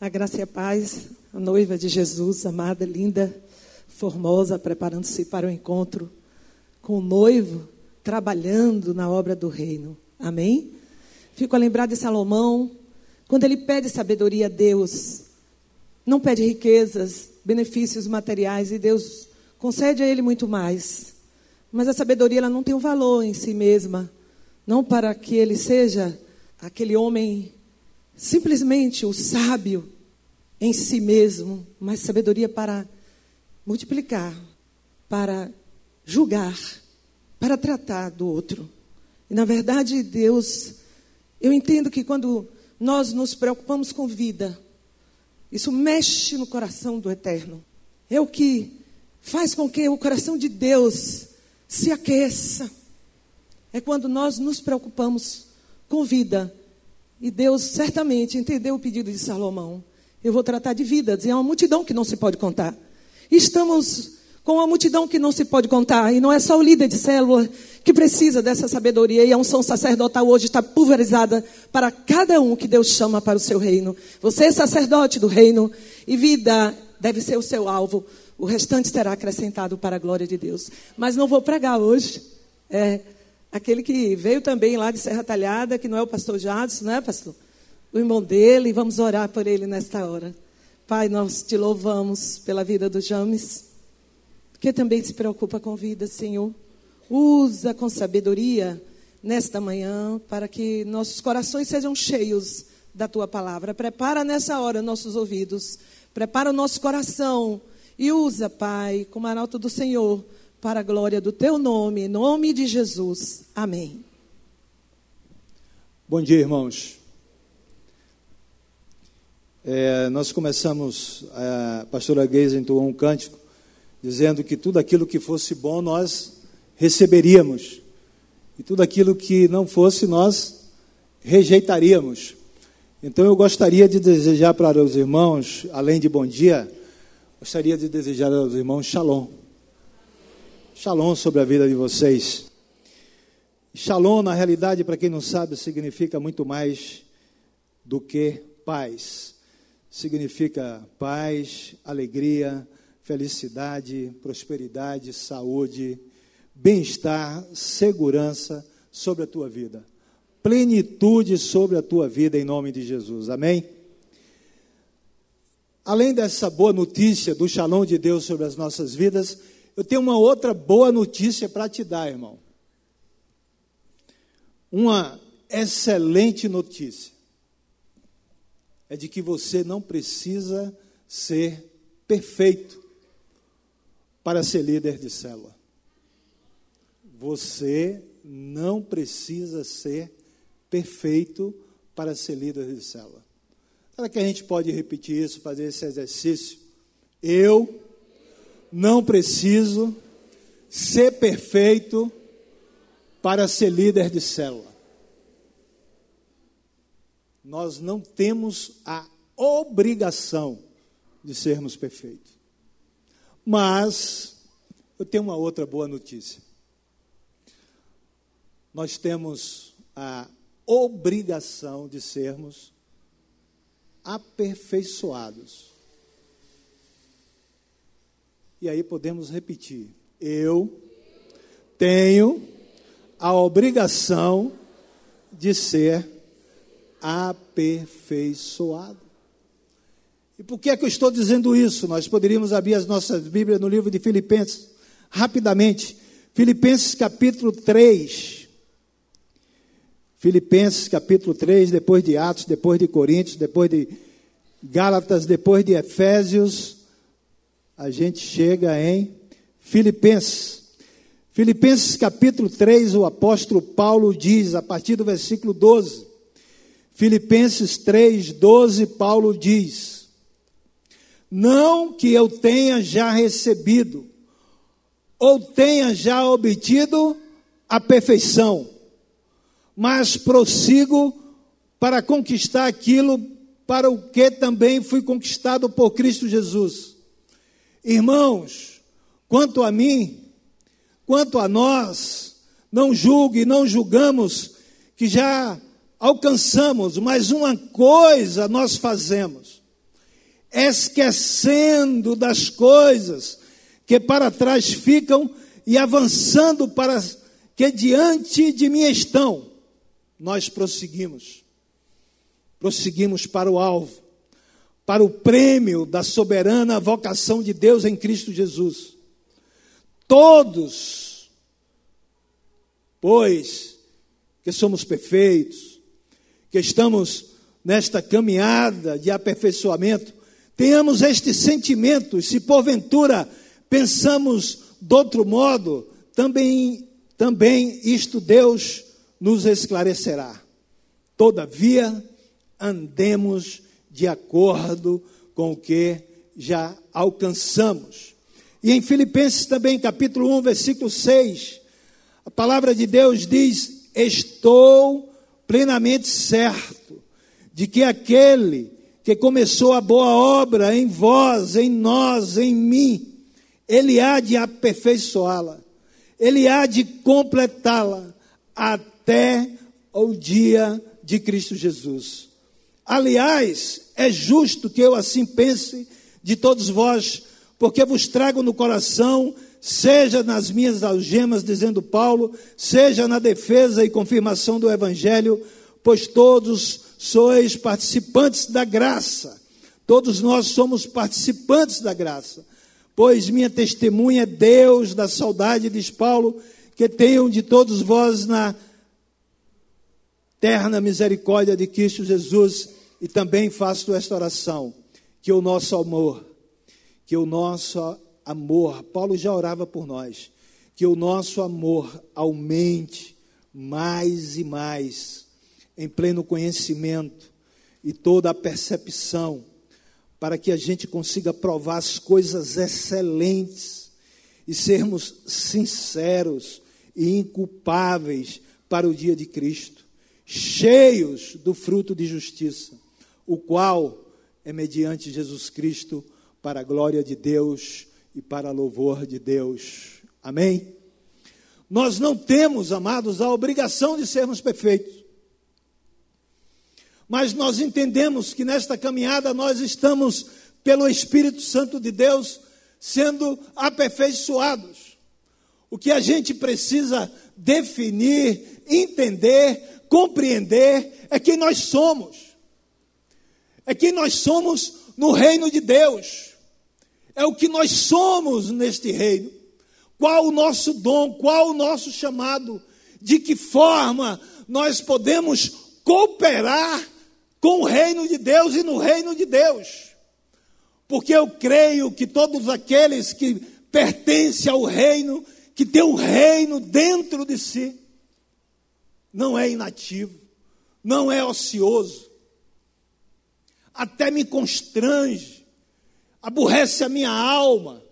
A graça e a paz, a noiva de Jesus, amada, linda, formosa, preparando-se para o encontro com o noivo, trabalhando na obra do reino. Amém? Fico a lembrar de Salomão, quando ele pede sabedoria a Deus, não pede riquezas, benefícios materiais, e Deus concede a ele muito mais. Mas a sabedoria ela não tem um valor em si mesma, não para que ele seja aquele homem simplesmente o sábio em si mesmo, mas sabedoria para multiplicar, para julgar, para tratar do outro. E na verdade, Deus, eu entendo que quando nós nos preocupamos com vida, isso mexe no coração do eterno. É o que faz com que o coração de Deus se aqueça. É quando nós nos preocupamos com vida e Deus certamente entendeu o pedido de Salomão. Eu vou tratar de vidas. E é uma multidão que não se pode contar. Estamos com uma multidão que não se pode contar. E não é só o líder de célula que precisa dessa sabedoria. E a unção sacerdotal hoje está pulverizada para cada um que Deus chama para o seu reino. Você é sacerdote do reino. E vida deve ser o seu alvo. O restante será acrescentado para a glória de Deus. Mas não vou pregar hoje. É, aquele que veio também lá de Serra Talhada, que não é o pastor Jadson, não é, pastor? O irmão dele, vamos orar por ele nesta hora. Pai, nós te louvamos pela vida do James, que também se preocupa com vida, Senhor. Usa com sabedoria nesta manhã para que nossos corações sejam cheios da tua palavra. Prepara nessa hora nossos ouvidos, prepara o nosso coração e usa, Pai, como arauto do Senhor para a glória do teu nome, em nome de Jesus. Amém. Bom dia, irmãos. É, nós começamos, a pastora Geisa entoou um cântico, dizendo que tudo aquilo que fosse bom nós receberíamos, e tudo aquilo que não fosse nós rejeitaríamos. Então eu gostaria de desejar para os irmãos, além de bom dia, gostaria de desejar aos irmãos shalom. Shalom sobre a vida de vocês. Shalom, na realidade, para quem não sabe, significa muito mais do que paz. Significa paz, alegria, felicidade, prosperidade, saúde, bem-estar, segurança sobre a tua vida. Plenitude sobre a tua vida em nome de Jesus. Amém? Além dessa boa notícia do shalom de Deus sobre as nossas vidas, eu tenho uma outra boa notícia para te dar, irmão. Uma excelente notícia é de que você não precisa ser perfeito para ser líder de célula. Você não precisa ser perfeito para ser líder de célula. Será que a gente pode repetir isso, fazer esse exercício? Eu não preciso ser perfeito para ser líder de célula. Nós não temos a obrigação de sermos perfeitos. Mas eu tenho uma outra boa notícia. Nós temos a obrigação de sermos aperfeiçoados. E aí podemos repetir: eu tenho a obrigação de ser aperfeiçoado. E por que é que eu estou dizendo isso? Nós poderíamos abrir as nossas Bíblias no livro de Filipenses, rapidamente. Filipenses capítulo 3. Filipenses capítulo 3, depois de Atos, depois de Coríntios, depois de Gálatas, depois de Efésios, a gente chega em Filipenses. Filipenses capítulo 3, o apóstolo Paulo diz, a partir do versículo 12. Filipenses 3, 12, Paulo diz: Não que eu tenha já recebido, ou tenha já obtido a perfeição, mas prossigo para conquistar aquilo para o que também fui conquistado por Cristo Jesus. Irmãos, quanto a mim, quanto a nós, não julgue, não julgamos que já alcançamos, mas uma coisa nós fazemos, esquecendo das coisas que para trás ficam e avançando para que diante de mim estão. Nós prosseguimos. Prosseguimos para o alvo, para o prêmio da soberana vocação de Deus em Cristo Jesus. Todos, pois, que somos perfeitos, que estamos nesta caminhada de aperfeiçoamento, tenhamos este sentimento, e se porventura pensamos de outro modo, também, também isto Deus nos esclarecerá. Todavia, andemos de acordo com o que já alcançamos. E em Filipenses também, capítulo 1, versículo 6, a palavra de Deus diz: Estou plenamente certo de que aquele que começou a boa obra em vós, em nós, em mim, ele há de aperfeiçoá-la, ele há de completá-la até o dia de Cristo Jesus. Aliás, é justo que eu assim pense de todos vós, porque vos trago no coração, seja nas minhas algemas, dizendo Paulo, seja na defesa e confirmação do Evangelho, pois todos sois participantes da graça. Todos nós somos participantes da graça. Pois minha testemunha é Deus da saudade, diz Paulo, que tenham de todos vós na terna misericórdia de Cristo Jesus e também faço esta oração: que o nosso amor, que o nosso amor, Paulo já orava por nós, que o nosso amor aumente mais e mais, em pleno conhecimento e toda a percepção, para que a gente consiga provar as coisas excelentes e sermos sinceros e inculpáveis para o dia de Cristo, cheios do fruto de justiça o qual é mediante Jesus Cristo para a glória de Deus e para louvor de Deus. Amém? Nós não temos, amados, a obrigação de sermos perfeitos. Mas nós entendemos que nesta caminhada nós estamos, pelo Espírito Santo de Deus, sendo aperfeiçoados. O que a gente precisa definir, entender, compreender é quem nós somos é quem nós somos no reino de Deus, é o que nós somos neste reino. Qual o nosso dom, qual o nosso chamado, de que forma nós podemos cooperar com o reino de Deus e no reino de Deus. Porque eu creio que todos aqueles que pertencem ao reino, que tem o reino dentro de si, não é inativo, não é ocioso, até me constrange, aborrece a minha alma.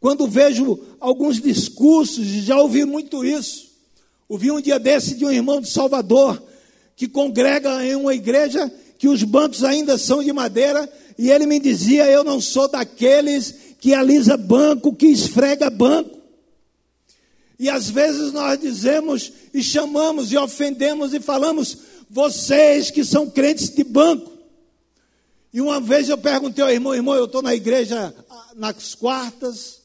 Quando vejo alguns discursos, já ouvi muito isso. Ouvi um dia desse de um irmão de Salvador, que congrega em uma igreja que os bancos ainda são de madeira, e ele me dizia: Eu não sou daqueles que alisa banco, que esfrega banco. E às vezes nós dizemos e chamamos e ofendemos e falamos, vocês que são crentes de banco. E uma vez eu perguntei ao irmão, irmão, eu estou na igreja ah, nas quartas,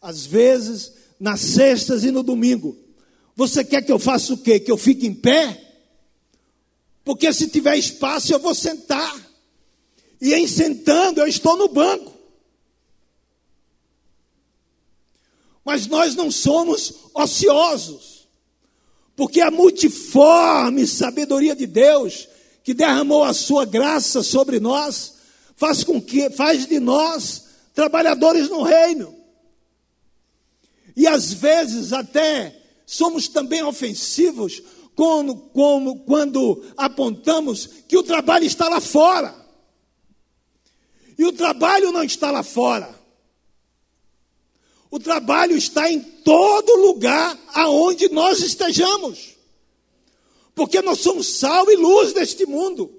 às vezes, nas sextas e no domingo. Você quer que eu faça o quê? Que eu fique em pé? Porque se tiver espaço eu vou sentar. E em sentando eu estou no banco. Mas nós não somos ociosos. Porque a multiforme sabedoria de Deus que derramou a sua graça sobre nós, faz com que faz de nós trabalhadores no reino. E às vezes até somos também ofensivos como, como quando apontamos que o trabalho está lá fora. E o trabalho não está lá fora. O trabalho está em todo lugar aonde nós estejamos porque nós somos sal e luz deste mundo.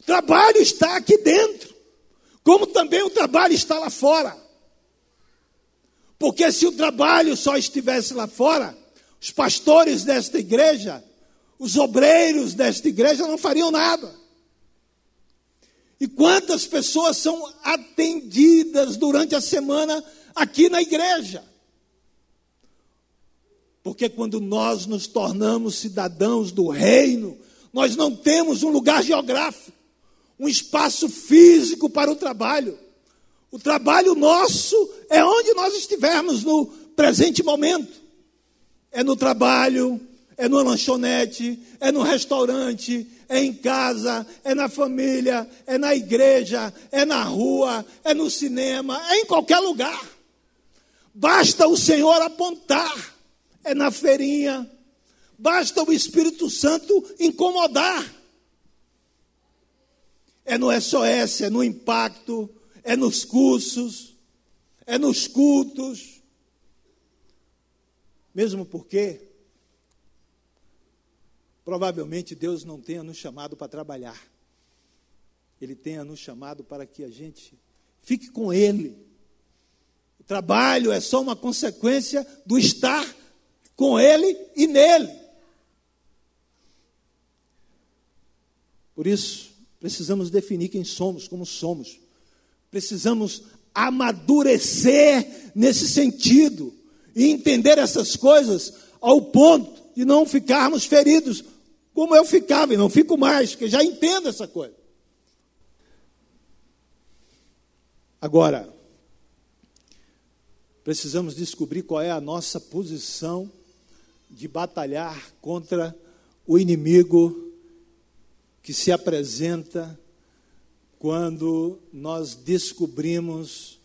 O trabalho está aqui dentro, como também o trabalho está lá fora. Porque se o trabalho só estivesse lá fora, os pastores desta igreja, os obreiros desta igreja não fariam nada. E quantas pessoas são atendidas durante a semana aqui na igreja? Porque quando nós nos tornamos cidadãos do reino, nós não temos um lugar geográfico, um espaço físico para o trabalho. O trabalho nosso é onde nós estivermos no presente momento. É no trabalho, é no lanchonete, é no restaurante, é em casa, é na família, é na igreja, é na rua, é no cinema, é em qualquer lugar. Basta o Senhor apontar, é na feirinha, basta o Espírito Santo incomodar. É no SOS, é no impacto, é nos cursos, é nos cultos. Mesmo porque Provavelmente Deus não tenha nos chamado para trabalhar. Ele tenha nos chamado para que a gente fique com Ele. O trabalho é só uma consequência do estar com Ele e nele. Por isso, precisamos definir quem somos, como somos. Precisamos amadurecer nesse sentido e entender essas coisas ao ponto de não ficarmos feridos como eu ficava, e não fico mais, porque já entendo essa coisa. Agora, precisamos descobrir qual é a nossa posição de batalhar contra o inimigo que se apresenta quando nós descobrimos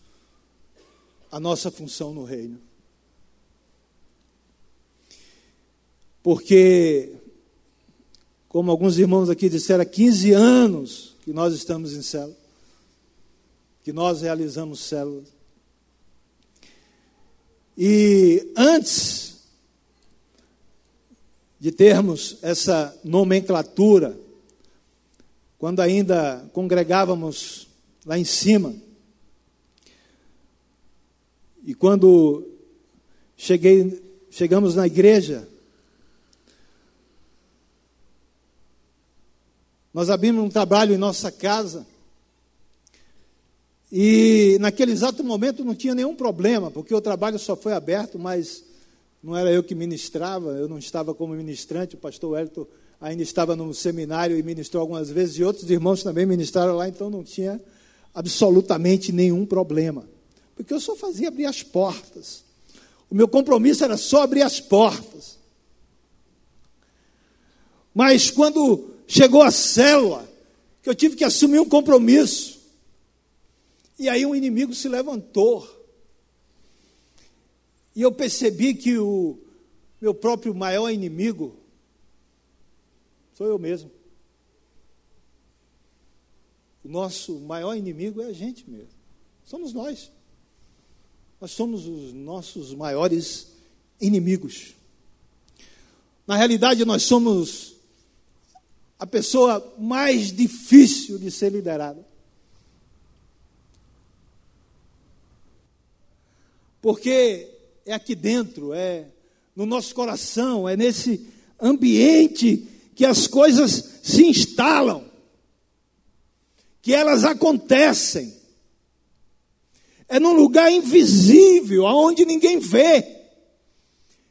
a nossa função no reino. Porque como alguns irmãos aqui disseram, há 15 anos que nós estamos em célula, que nós realizamos células. E antes de termos essa nomenclatura, quando ainda congregávamos lá em cima, e quando cheguei, chegamos na igreja, Nós abrimos um trabalho em nossa casa. E naquele exato momento não tinha nenhum problema, porque o trabalho só foi aberto, mas não era eu que ministrava, eu não estava como ministrante, o pastor Wellington ainda estava no seminário e ministrou algumas vezes, e outros irmãos também ministraram lá, então não tinha absolutamente nenhum problema. Porque eu só fazia abrir as portas. O meu compromisso era só abrir as portas. Mas quando chegou a célula, que eu tive que assumir um compromisso. E aí um inimigo se levantou. E eu percebi que o meu próprio maior inimigo sou eu mesmo. O nosso maior inimigo é a gente mesmo. Somos nós. Nós somos os nossos maiores inimigos. Na realidade, nós somos a pessoa mais difícil de ser liderada. Porque é aqui dentro, é no nosso coração, é nesse ambiente que as coisas se instalam, que elas acontecem. É num lugar invisível, aonde ninguém vê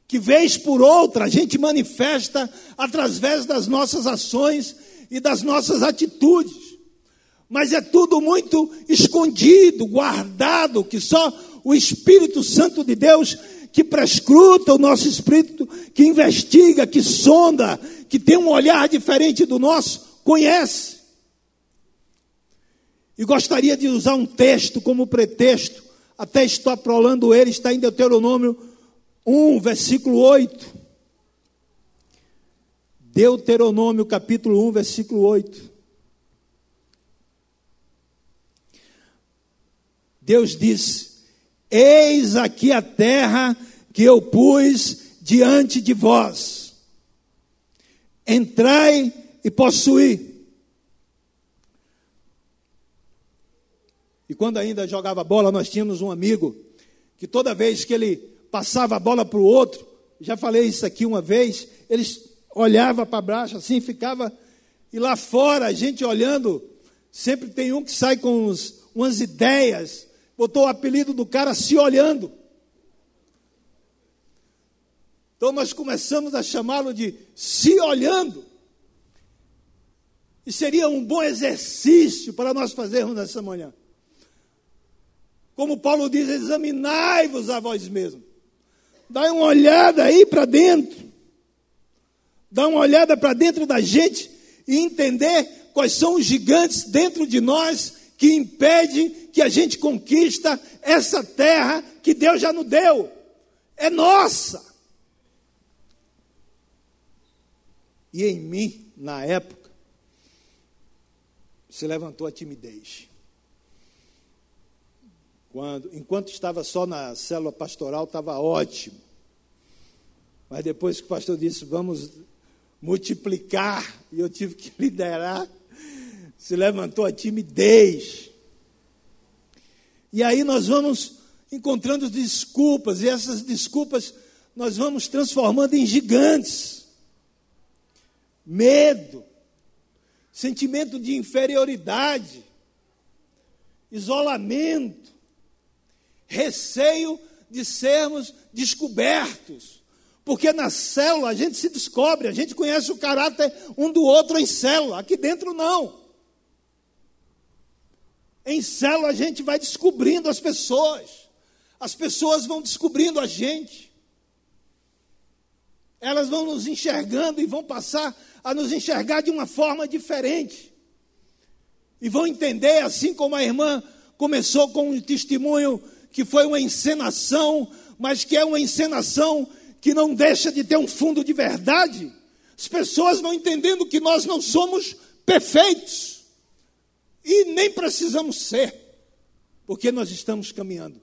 que vez por outra a gente manifesta através das nossas ações e das nossas atitudes. Mas é tudo muito escondido, guardado, que só o Espírito Santo de Deus que prescruta o nosso espírito, que investiga, que sonda, que tem um olhar diferente do nosso, conhece. E gostaria de usar um texto como pretexto, até estou aprolando ele, está em Deuteronômio 1, versículo 8. Deuteronômio capítulo 1, versículo 8. Deus diz: Eis aqui a terra que eu pus diante de vós. Entrai e possuí. E quando ainda jogava bola, nós tínhamos um amigo que toda vez que ele passava a bola para o outro. Já falei isso aqui uma vez. Eles olhavam para baixo assim, ficava e lá fora a gente olhando Sempre tem um que sai com uns, umas ideias, botou o apelido do cara se olhando. Então nós começamos a chamá-lo de se olhando. E seria um bom exercício para nós fazermos nessa manhã. Como Paulo diz, examinai-vos a vós mesmos. Dá uma olhada aí para dentro. Dá uma olhada para dentro da gente e entender quais são os gigantes dentro de nós que impede que a gente conquista essa terra que Deus já nos deu. É nossa. E em mim, na época, se levantou a timidez. Quando, enquanto estava só na célula pastoral, estava ótimo. Mas depois que o pastor disse, vamos multiplicar, e eu tive que liderar, se levantou a timidez. E aí nós vamos encontrando desculpas, e essas desculpas nós vamos transformando em gigantes. Medo, sentimento de inferioridade, isolamento, receio de sermos descobertos. Porque na célula a gente se descobre, a gente conhece o caráter um do outro em célula, aqui dentro não. Em célula a gente vai descobrindo as pessoas, as pessoas vão descobrindo a gente, elas vão nos enxergando e vão passar a nos enxergar de uma forma diferente, e vão entender, assim como a irmã começou com um testemunho que foi uma encenação, mas que é uma encenação que não deixa de ter um fundo de verdade. As pessoas vão entendendo que nós não somos perfeitos e nem precisamos ser, porque nós estamos caminhando.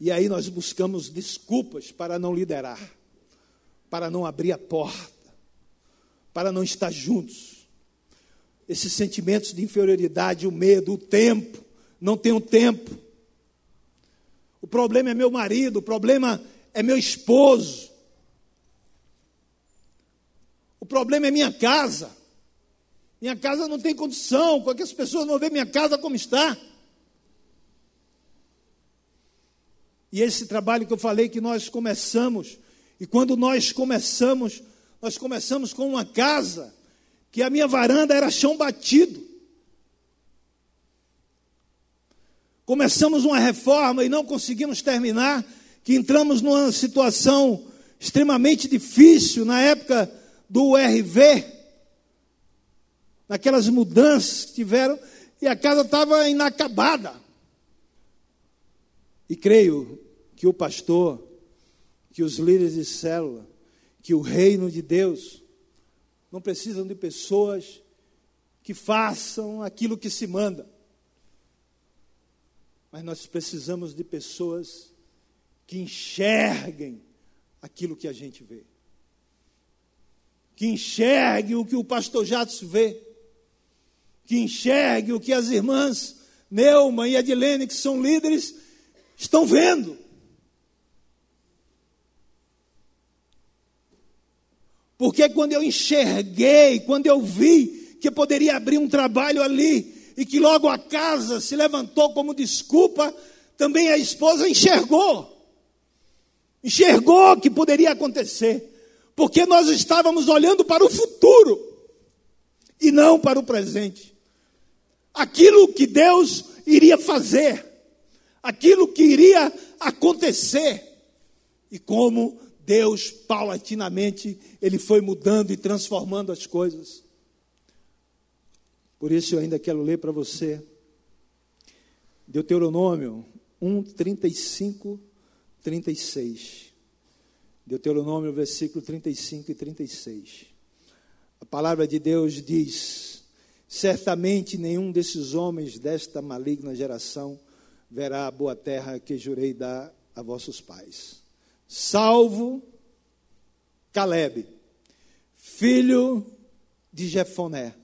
E aí nós buscamos desculpas para não liderar, para não abrir a porta, para não estar juntos. Esses sentimentos de inferioridade, o medo, o tempo, não tenho tempo. O problema é meu marido, o problema é meu esposo. O problema é minha casa. Minha casa não tem condição, qualquer as pessoas vão ver minha casa como está. E esse trabalho que eu falei que nós começamos, e quando nós começamos, nós começamos com uma casa que a minha varanda era chão batido. começamos uma reforma e não conseguimos terminar, que entramos numa situação extremamente difícil na época do RV, naquelas mudanças que tiveram, e a casa estava inacabada. E creio que o pastor, que os líderes de célula, que o reino de Deus, não precisam de pessoas que façam aquilo que se manda mas nós precisamos de pessoas que enxerguem aquilo que a gente vê. Que enxerguem o que o pastor Jatos vê. Que enxerguem o que as irmãs Neuma e Adilene, que são líderes, estão vendo. Porque quando eu enxerguei, quando eu vi que poderia abrir um trabalho ali, e que logo a casa se levantou como desculpa, também a esposa enxergou. Enxergou que poderia acontecer, porque nós estávamos olhando para o futuro e não para o presente. Aquilo que Deus iria fazer, aquilo que iria acontecer, e como Deus paulatinamente ele foi mudando e transformando as coisas. Por isso eu ainda quero ler para você Deuteronômio 1, 35, 36. Deuteronômio, versículo 35 e 36. A palavra de Deus diz: Certamente nenhum desses homens desta maligna geração verá a boa terra que jurei dar a vossos pais, salvo Caleb, filho de Jefoné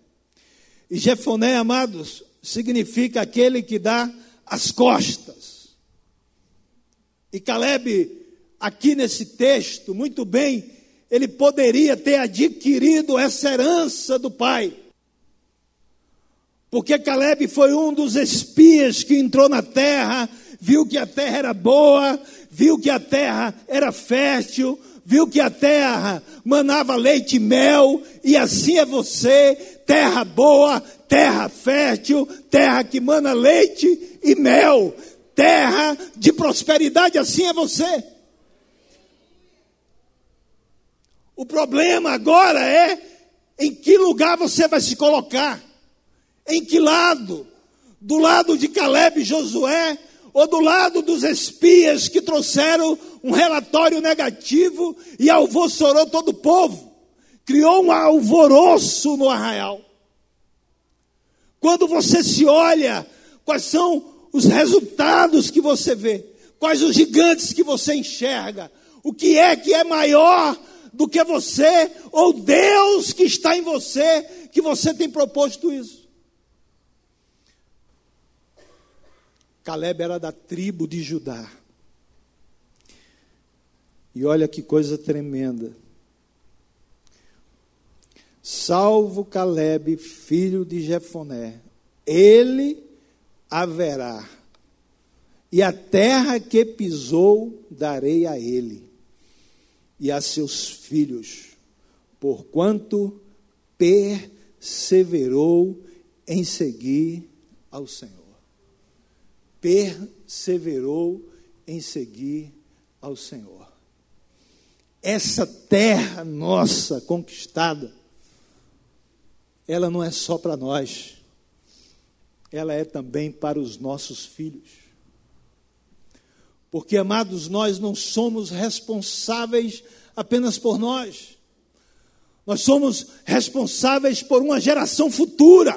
e Jefoné, amados, significa aquele que dá as costas. E Caleb, aqui nesse texto, muito bem, ele poderia ter adquirido essa herança do pai. Porque Caleb foi um dos espias que entrou na terra, viu que a terra era boa, viu que a terra era fértil, viu que a terra manava leite e mel, e assim é você, terra boa, terra fértil, terra que mana leite e mel, terra de prosperidade, assim é você. O problema agora é em que lugar você vai se colocar. Em que lado? Do lado de Caleb e Josué ou do lado dos espias que trouxeram um relatório negativo e alvoroçou todo o povo? Criou um alvoroço no arraial. Quando você se olha, quais são os resultados que você vê? Quais os gigantes que você enxerga? O que é que é maior do que você ou Deus que está em você que você tem proposto isso? Caleb era da tribo de Judá. E olha que coisa tremenda. Salvo Caleb, filho de Jefoné, ele haverá, e a terra que pisou darei a ele e a seus filhos, porquanto perseverou em seguir ao Senhor perseverou em seguir ao Senhor. Essa terra nossa conquistada, ela não é só para nós, ela é também para os nossos filhos. Porque, amados, nós não somos responsáveis apenas por nós, nós somos responsáveis por uma geração futura.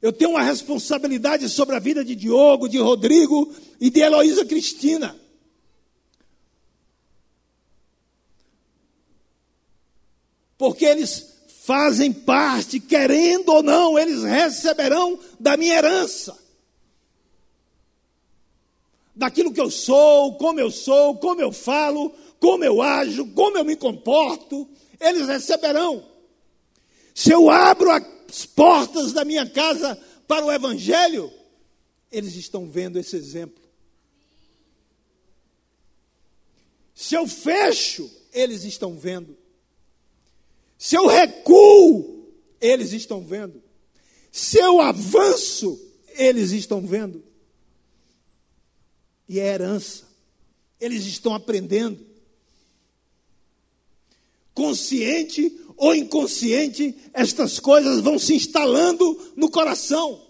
Eu tenho uma responsabilidade sobre a vida de Diogo, de Rodrigo e de Heloísa Cristina. Porque eles fazem parte, querendo ou não, eles receberão da minha herança. Daquilo que eu sou, como eu sou, como eu falo, como eu ajo, como eu me comporto, eles receberão. Se eu abro a as portas da minha casa para o Evangelho, eles estão vendo esse exemplo. Se eu fecho, eles estão vendo. Se eu recuo, eles estão vendo. Se eu avanço, eles estão vendo. E é herança. Eles estão aprendendo. Consciente ou inconsciente, estas coisas vão se instalando no coração.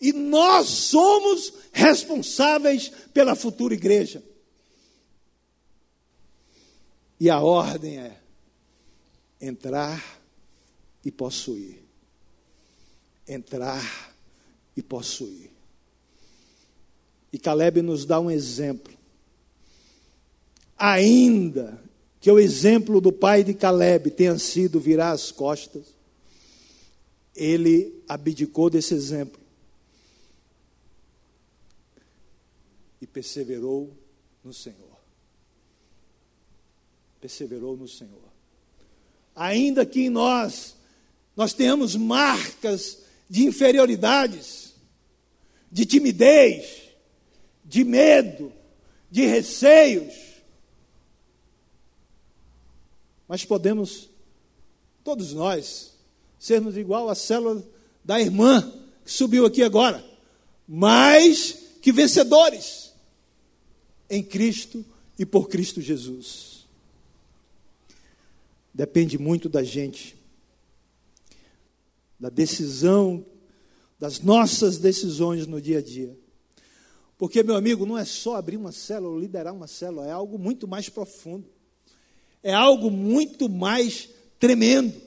E nós somos responsáveis pela futura igreja. E a ordem é entrar e possuir. Entrar e possuir. E Caleb nos dá um exemplo. Ainda que o exemplo do pai de Caleb tenha sido virar as costas, ele abdicou desse exemplo e perseverou no Senhor. Perseverou no Senhor. Ainda que em nós nós tenhamos marcas de inferioridades, de timidez, de medo, de receios, mas podemos, todos nós, sermos igual à célula da irmã que subiu aqui agora, mais que vencedores em Cristo e por Cristo Jesus. Depende muito da gente, da decisão, das nossas decisões no dia a dia. Porque, meu amigo, não é só abrir uma célula liderar uma célula, é algo muito mais profundo é algo muito mais tremendo.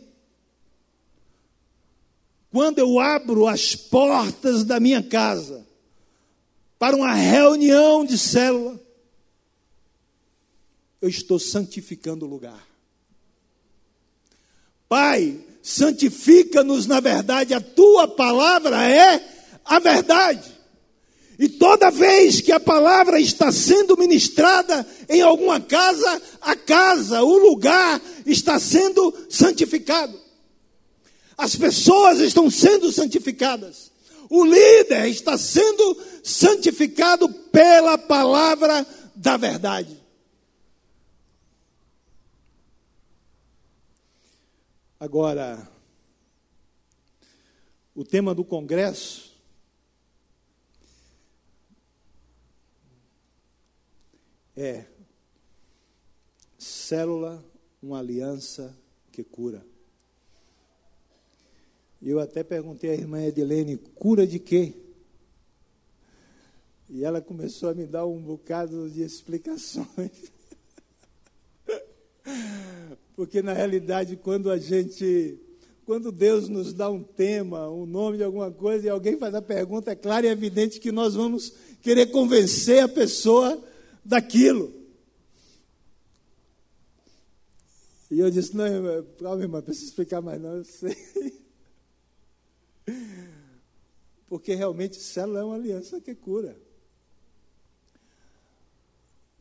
Quando eu abro as portas da minha casa para uma reunião de célula, eu estou santificando o lugar. Pai, santifica-nos na verdade, a tua palavra é a verdade. E toda vez que a palavra está sendo ministrada em alguma casa, a casa, o lugar está sendo santificado. As pessoas estão sendo santificadas. O líder está sendo santificado pela palavra da verdade. Agora, o tema do congresso é célula, uma aliança que cura. Eu até perguntei à irmã Edilene, cura de quê? E ela começou a me dar um bocado de explicações. Porque na realidade, quando a gente, quando Deus nos dá um tema, um nome de alguma coisa, e alguém faz a pergunta, é claro e evidente que nós vamos querer convencer a pessoa daquilo. E eu disse, não, calma, irmã, precisa explicar mais não, eu sei. Porque realmente célula é uma aliança que cura.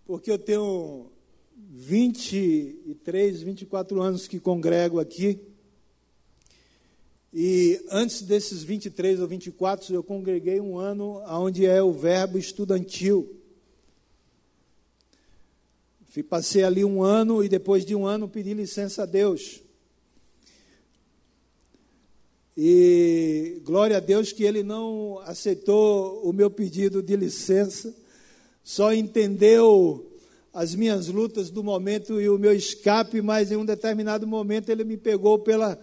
Porque eu tenho 23, 24 anos que congrego aqui. E antes desses 23 ou 24, eu congreguei um ano onde é o verbo estudantil. Passei ali um ano e depois de um ano pedi licença a Deus. E glória a Deus que ele não aceitou o meu pedido de licença, só entendeu as minhas lutas do momento e o meu escape, mas em um determinado momento ele me pegou pela.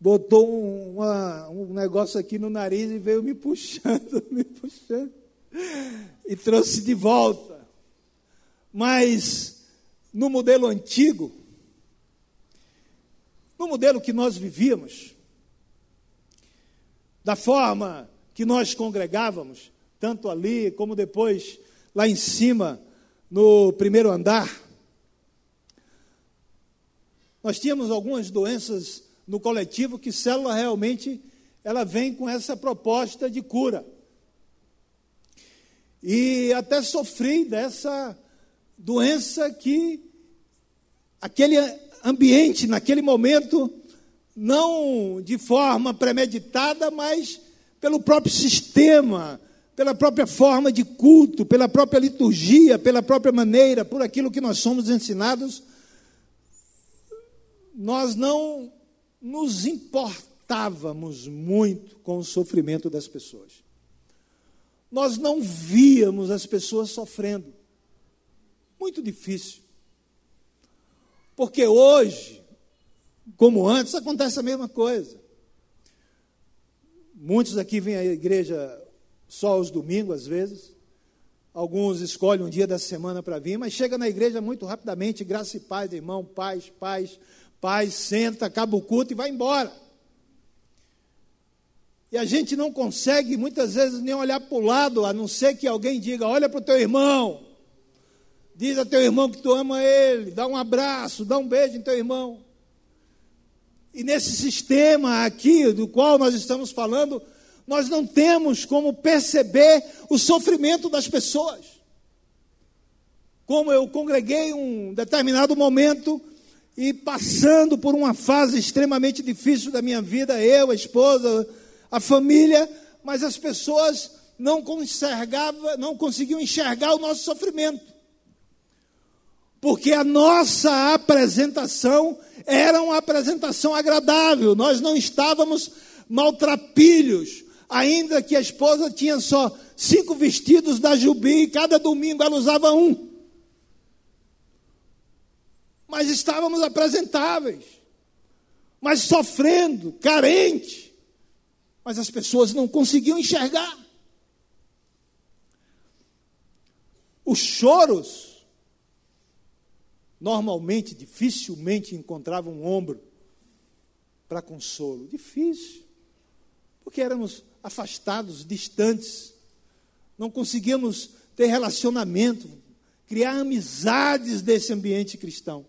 botou uma, um negócio aqui no nariz e veio me puxando, me puxando, e trouxe de volta. Mas no modelo antigo, no modelo que nós vivíamos, da forma que nós congregávamos, tanto ali como depois lá em cima, no primeiro andar, nós tínhamos algumas doenças no coletivo que célula realmente ela vem com essa proposta de cura. E até sofri dessa doença que aquele ambiente, naquele momento, não de forma premeditada, mas pelo próprio sistema, pela própria forma de culto, pela própria liturgia, pela própria maneira, por aquilo que nós somos ensinados, nós não nos importávamos muito com o sofrimento das pessoas. Nós não víamos as pessoas sofrendo. Muito difícil. Porque hoje, como antes, acontece a mesma coisa. Muitos aqui vêm à igreja só aos domingos, às vezes. Alguns escolhem um dia da semana para vir, mas chega na igreja muito rapidamente, graça e paz, irmão, paz, paz, paz, senta, acaba o culto e vai embora. E a gente não consegue muitas vezes nem olhar para o lado, a não ser que alguém diga: olha para o teu irmão, diz a teu irmão que tu ama ele, dá um abraço, dá um beijo em teu irmão. E nesse sistema aqui do qual nós estamos falando, nós não temos como perceber o sofrimento das pessoas. Como eu congreguei um determinado momento e passando por uma fase extremamente difícil da minha vida, eu, a esposa, a família, mas as pessoas não, não conseguiam enxergar o nosso sofrimento porque a nossa apresentação era uma apresentação agradável, nós não estávamos maltrapilhos, ainda que a esposa tinha só cinco vestidos da Jubi e cada domingo ela usava um. Mas estávamos apresentáveis, mas sofrendo, carente, mas as pessoas não conseguiam enxergar. Os choros Normalmente, dificilmente encontrava um ombro para consolo. Difícil. Porque éramos afastados, distantes. Não conseguíamos ter relacionamento, criar amizades desse ambiente cristão.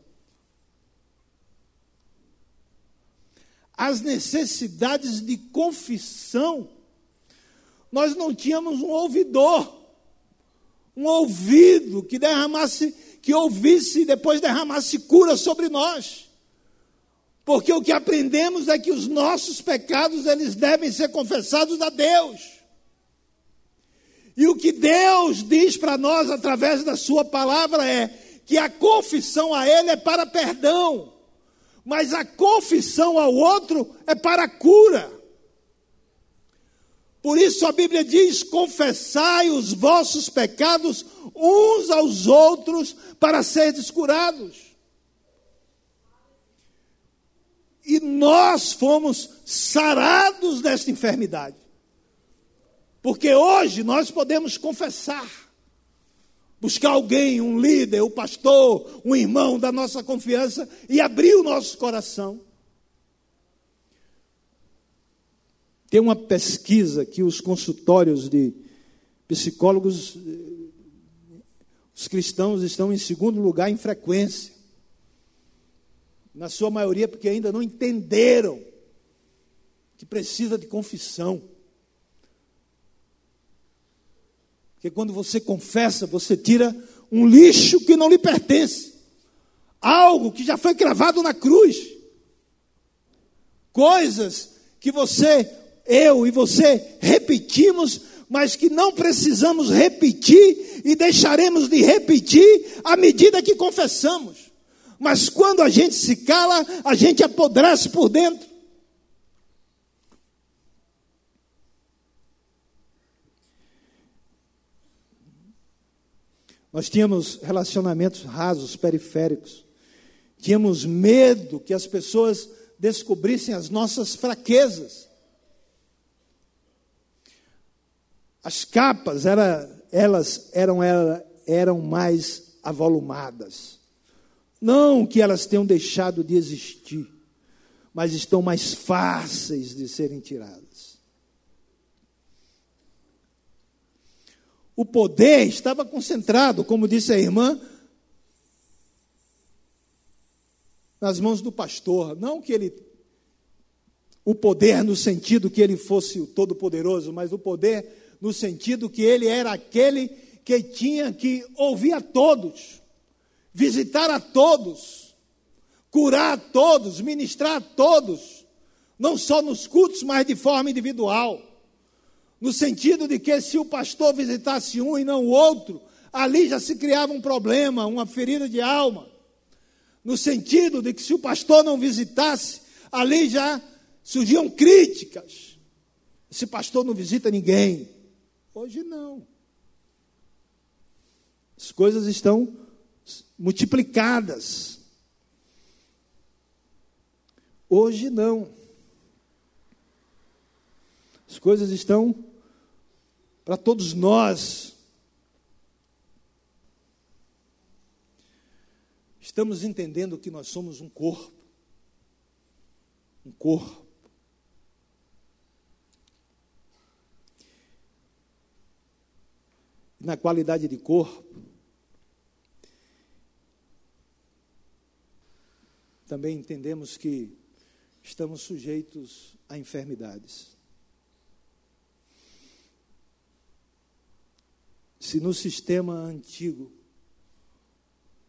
As necessidades de confissão, nós não tínhamos um ouvidor, um ouvido que derramasse que ouvisse e depois derramasse cura sobre nós. Porque o que aprendemos é que os nossos pecados eles devem ser confessados a Deus. E o que Deus diz para nós através da sua palavra é que a confissão a ele é para perdão, mas a confissão ao outro é para cura. Por isso a Bíblia diz: confessai os vossos pecados uns aos outros para seres curados. E nós fomos sarados desta enfermidade. Porque hoje nós podemos confessar, buscar alguém, um líder, um pastor, um irmão da nossa confiança e abrir o nosso coração. Tem uma pesquisa que os consultórios de psicólogos, os cristãos estão em segundo lugar em frequência. Na sua maioria porque ainda não entenderam que precisa de confissão. Porque quando você confessa, você tira um lixo que não lhe pertence, algo que já foi cravado na cruz, coisas que você, eu e você repetimos, mas que não precisamos repetir e deixaremos de repetir à medida que confessamos. Mas quando a gente se cala, a gente apodrece por dentro. Nós tínhamos relacionamentos rasos, periféricos. Tínhamos medo que as pessoas descobrissem as nossas fraquezas. As capas, era, elas eram, eram mais avolumadas. Não que elas tenham deixado de existir, mas estão mais fáceis de serem tiradas. O poder estava concentrado, como disse a irmã, nas mãos do pastor. Não que ele. O poder no sentido que ele fosse o todo-poderoso, mas o poder no sentido que ele era aquele que tinha que ouvir a todos visitar a todos, curar a todos, ministrar a todos, não só nos cultos, mas de forma individual. No sentido de que se o pastor visitasse um e não o outro, ali já se criava um problema, uma ferida de alma. No sentido de que se o pastor não visitasse, ali já surgiam críticas. Esse pastor não visita ninguém. Hoje não. As coisas estão multiplicadas. Hoje não. As coisas estão para todos nós. Estamos entendendo que nós somos um corpo. Um corpo. Na qualidade de corpo, também entendemos que estamos sujeitos a enfermidades. Se no sistema antigo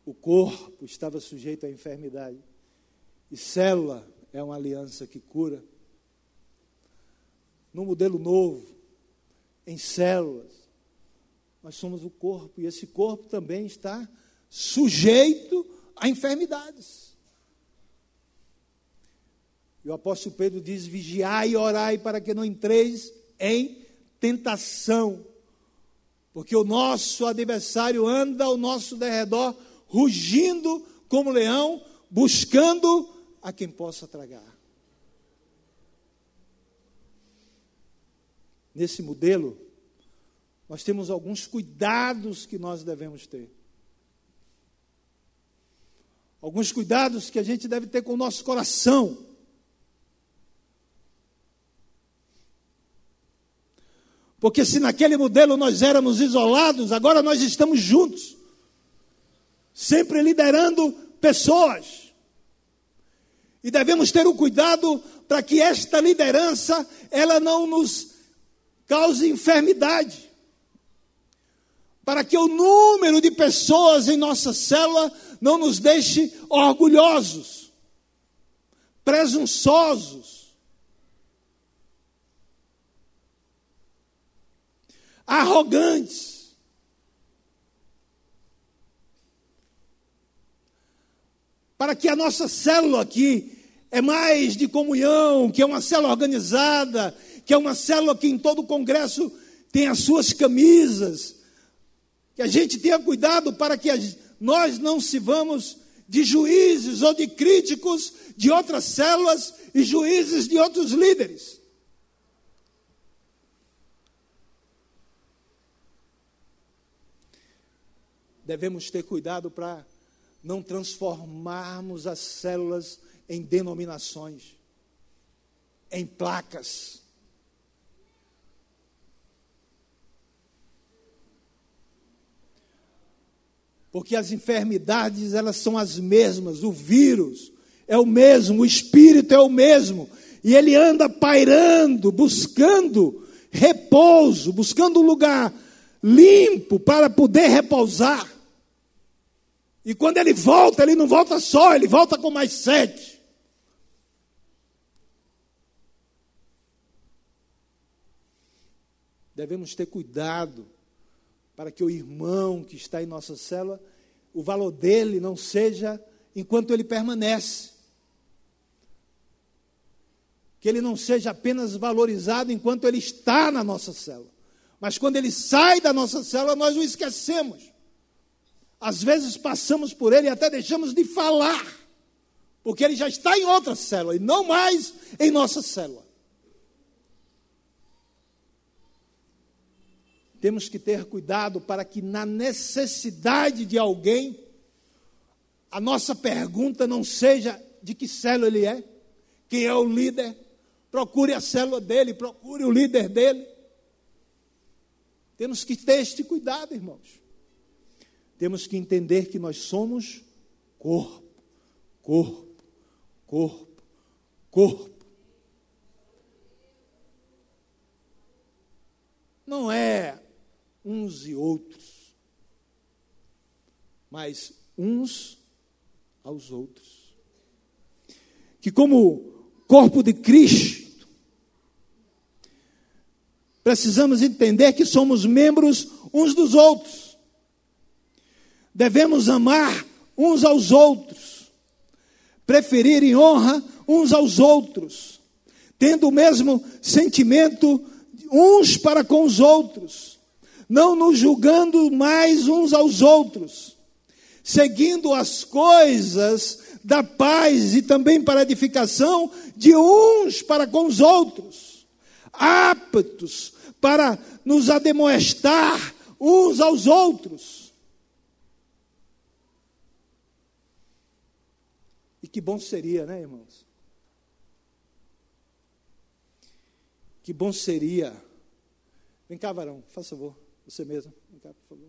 o corpo estava sujeito à enfermidade, e célula é uma aliança que cura, no modelo novo, em células, nós somos o corpo, e esse corpo também está sujeito a enfermidades. E o apóstolo Pedro diz: vigiai e orai para que não entreis em tentação. Porque o nosso adversário anda ao nosso derredor, rugindo como leão, buscando a quem possa tragar. Nesse modelo, nós temos alguns cuidados que nós devemos ter. Alguns cuidados que a gente deve ter com o nosso coração. Porque se naquele modelo nós éramos isolados, agora nós estamos juntos, sempre liderando pessoas. E devemos ter o cuidado para que esta liderança ela não nos cause enfermidade. Para que o número de pessoas em nossa célula não nos deixe orgulhosos. presunçosos, arrogantes. Para que a nossa célula aqui é mais de comunhão, que é uma célula organizada, que é uma célula que em todo o congresso tem as suas camisas. Que a gente tenha cuidado para que nós não sirvamos de juízes ou de críticos de outras células e juízes de outros líderes. Devemos ter cuidado para não transformarmos as células em denominações, em placas. Porque as enfermidades, elas são as mesmas, o vírus é o mesmo, o espírito é o mesmo, e ele anda pairando, buscando repouso, buscando um lugar limpo para poder repousar. E quando ele volta, ele não volta só, ele volta com mais sete. devemos ter cuidado para que o irmão que está em nossa célula, o valor dele não seja enquanto ele permanece. Que ele não seja apenas valorizado enquanto ele está na nossa célula. Mas quando ele sai da nossa célula, nós o esquecemos. Às vezes passamos por ele e até deixamos de falar, porque ele já está em outra célula e não mais em nossa célula. Temos que ter cuidado para que, na necessidade de alguém, a nossa pergunta não seja de que célula ele é, quem é o líder. Procure a célula dele, procure o líder dele. Temos que ter este cuidado, irmãos. Temos que entender que nós somos corpo, corpo, corpo, corpo. Não é uns e outros, mas uns aos outros. Que, como corpo de Cristo, precisamos entender que somos membros uns dos outros. Devemos amar uns aos outros, preferir em honra uns aos outros, tendo o mesmo sentimento uns para com os outros não nos julgando mais uns aos outros, seguindo as coisas da paz e também para edificação de uns para com os outros, aptos para nos ademoestar uns aos outros. E que bom seria, né, irmãos? Que bom seria. Vem cá, varão, faça favor. Você mesmo. Vem cá, por favor.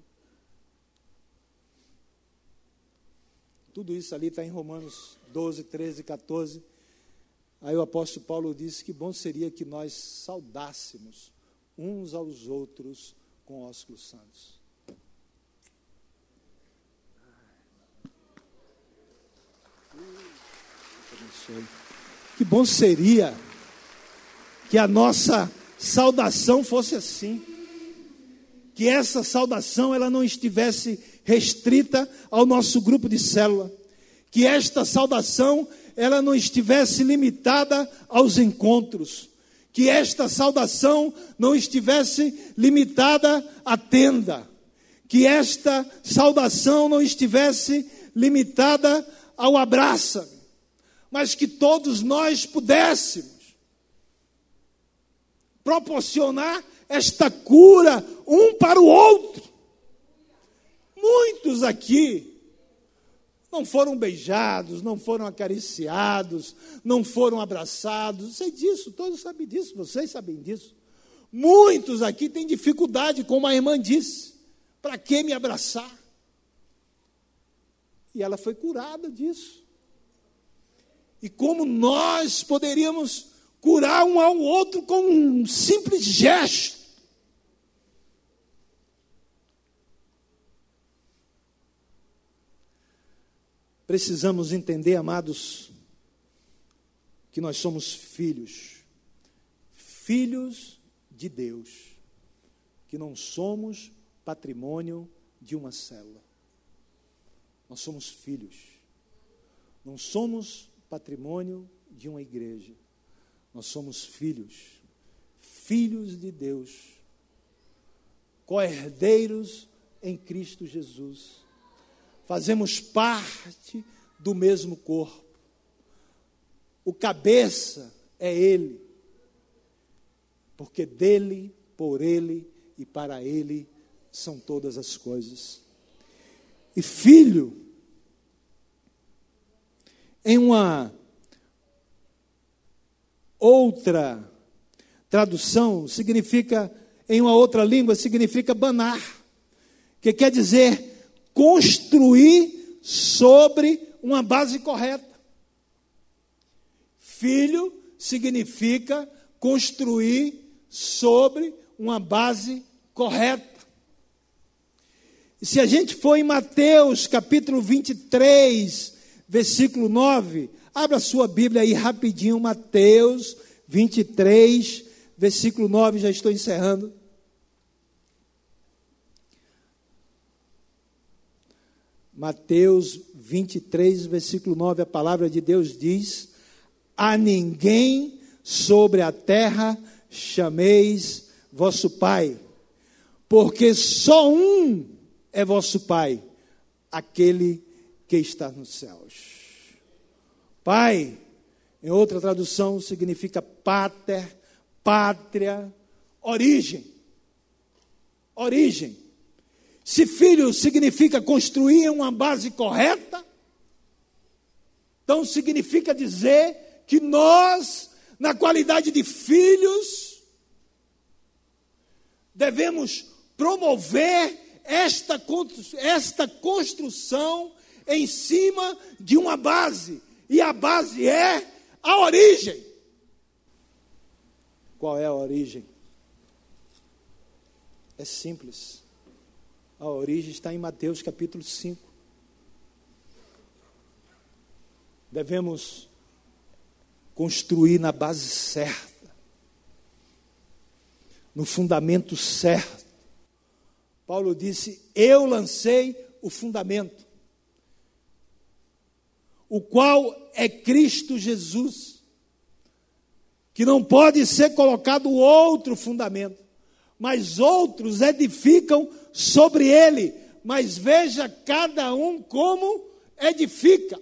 Tudo isso ali está em Romanos 12, 13, 14. Aí o apóstolo Paulo disse que bom seria que nós saudássemos uns aos outros com ósculos santos. Que bom seria que a nossa saudação fosse assim que essa saudação ela não estivesse restrita ao nosso grupo de célula, que esta saudação ela não estivesse limitada aos encontros, que esta saudação não estivesse limitada à tenda, que esta saudação não estivesse limitada ao abraça, mas que todos nós pudéssemos proporcionar esta cura um para o outro. Muitos aqui não foram beijados, não foram acariciados, não foram abraçados. Sei disso, todos sabem disso, vocês sabem disso. Muitos aqui têm dificuldade, como a irmã disse: para que me abraçar? E ela foi curada disso. E como nós poderíamos curar um ao outro com um simples gesto? Precisamos entender, amados, que nós somos filhos, filhos de Deus, que não somos patrimônio de uma célula. Nós somos filhos. Não somos patrimônio de uma igreja. Nós somos filhos, filhos de Deus, co-herdeiros em Cristo Jesus. Fazemos parte do mesmo corpo. O cabeça é Ele, porque dele, por Ele e para Ele são todas as coisas. E filho, em uma outra tradução, significa, em uma outra língua, significa banar, que quer dizer construir sobre uma base correta. Filho significa construir sobre uma base correta. Se a gente for em Mateus capítulo 23, versículo 9, abra sua Bíblia aí rapidinho, Mateus 23, versículo 9, já estou encerrando. Mateus 23, versículo 9, a palavra de Deus diz: A ninguém sobre a terra chameis vosso Pai, porque só um é vosso Pai, aquele que está nos céus. Pai, em outra tradução, significa pater, pátria, origem. Origem. Se filho significa construir uma base correta, então significa dizer que nós, na qualidade de filhos, devemos promover esta, esta construção em cima de uma base, e a base é a origem. Qual é a origem? É simples. A origem está em Mateus capítulo 5. Devemos construir na base certa, no fundamento certo. Paulo disse: Eu lancei o fundamento, o qual é Cristo Jesus, que não pode ser colocado outro fundamento, mas outros edificam sobre ele. Mas veja cada um como edifica.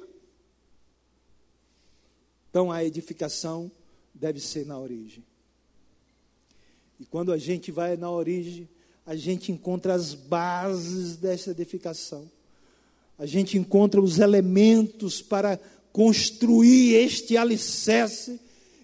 Então a edificação deve ser na origem. E quando a gente vai na origem, a gente encontra as bases dessa edificação. A gente encontra os elementos para construir este alicerce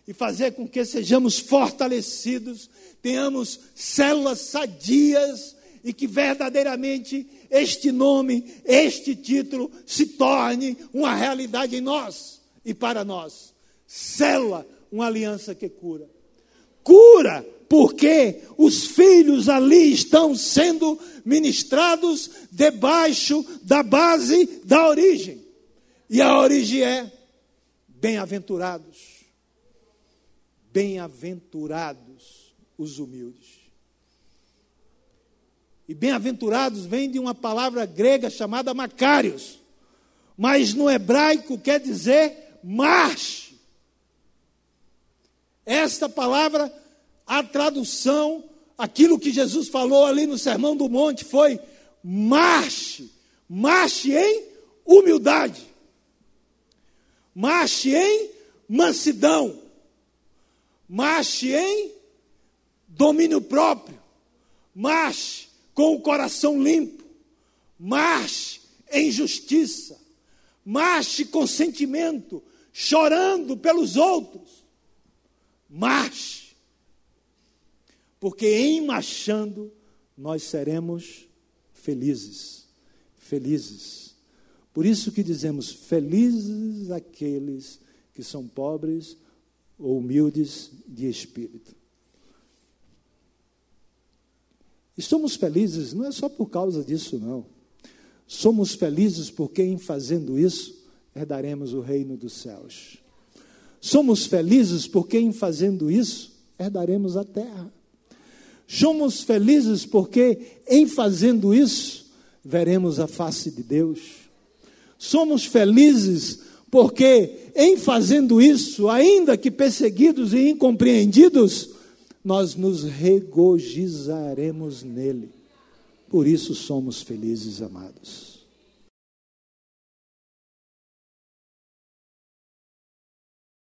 e fazer com que sejamos fortalecidos, tenhamos células sadias e que verdadeiramente este nome, este título se torne uma realidade em nós e para nós. Célula, uma aliança que cura. Cura porque os filhos ali estão sendo ministrados debaixo da base da origem. E a origem é bem-aventurados. Bem-aventurados os humildes. E bem-aventurados vem de uma palavra grega chamada macários, mas no hebraico quer dizer marche. Esta palavra a tradução, aquilo que Jesus falou ali no Sermão do Monte foi: marche, marche em humildade, marche em mansidão, marche em domínio próprio, marche com o coração limpo, marche em justiça, marche com sentimento, chorando pelos outros, marche. Porque em marchando nós seremos felizes, felizes. Por isso que dizemos felizes aqueles que são pobres ou humildes de espírito. E somos felizes não é só por causa disso, não. Somos felizes porque em fazendo isso herdaremos o reino dos céus. Somos felizes porque, em fazendo isso, herdaremos a terra. Somos felizes porque, em fazendo isso, veremos a face de Deus. Somos felizes porque, em fazendo isso, ainda que perseguidos e incompreendidos, nós nos regozijaremos nele. Por isso somos felizes, amados.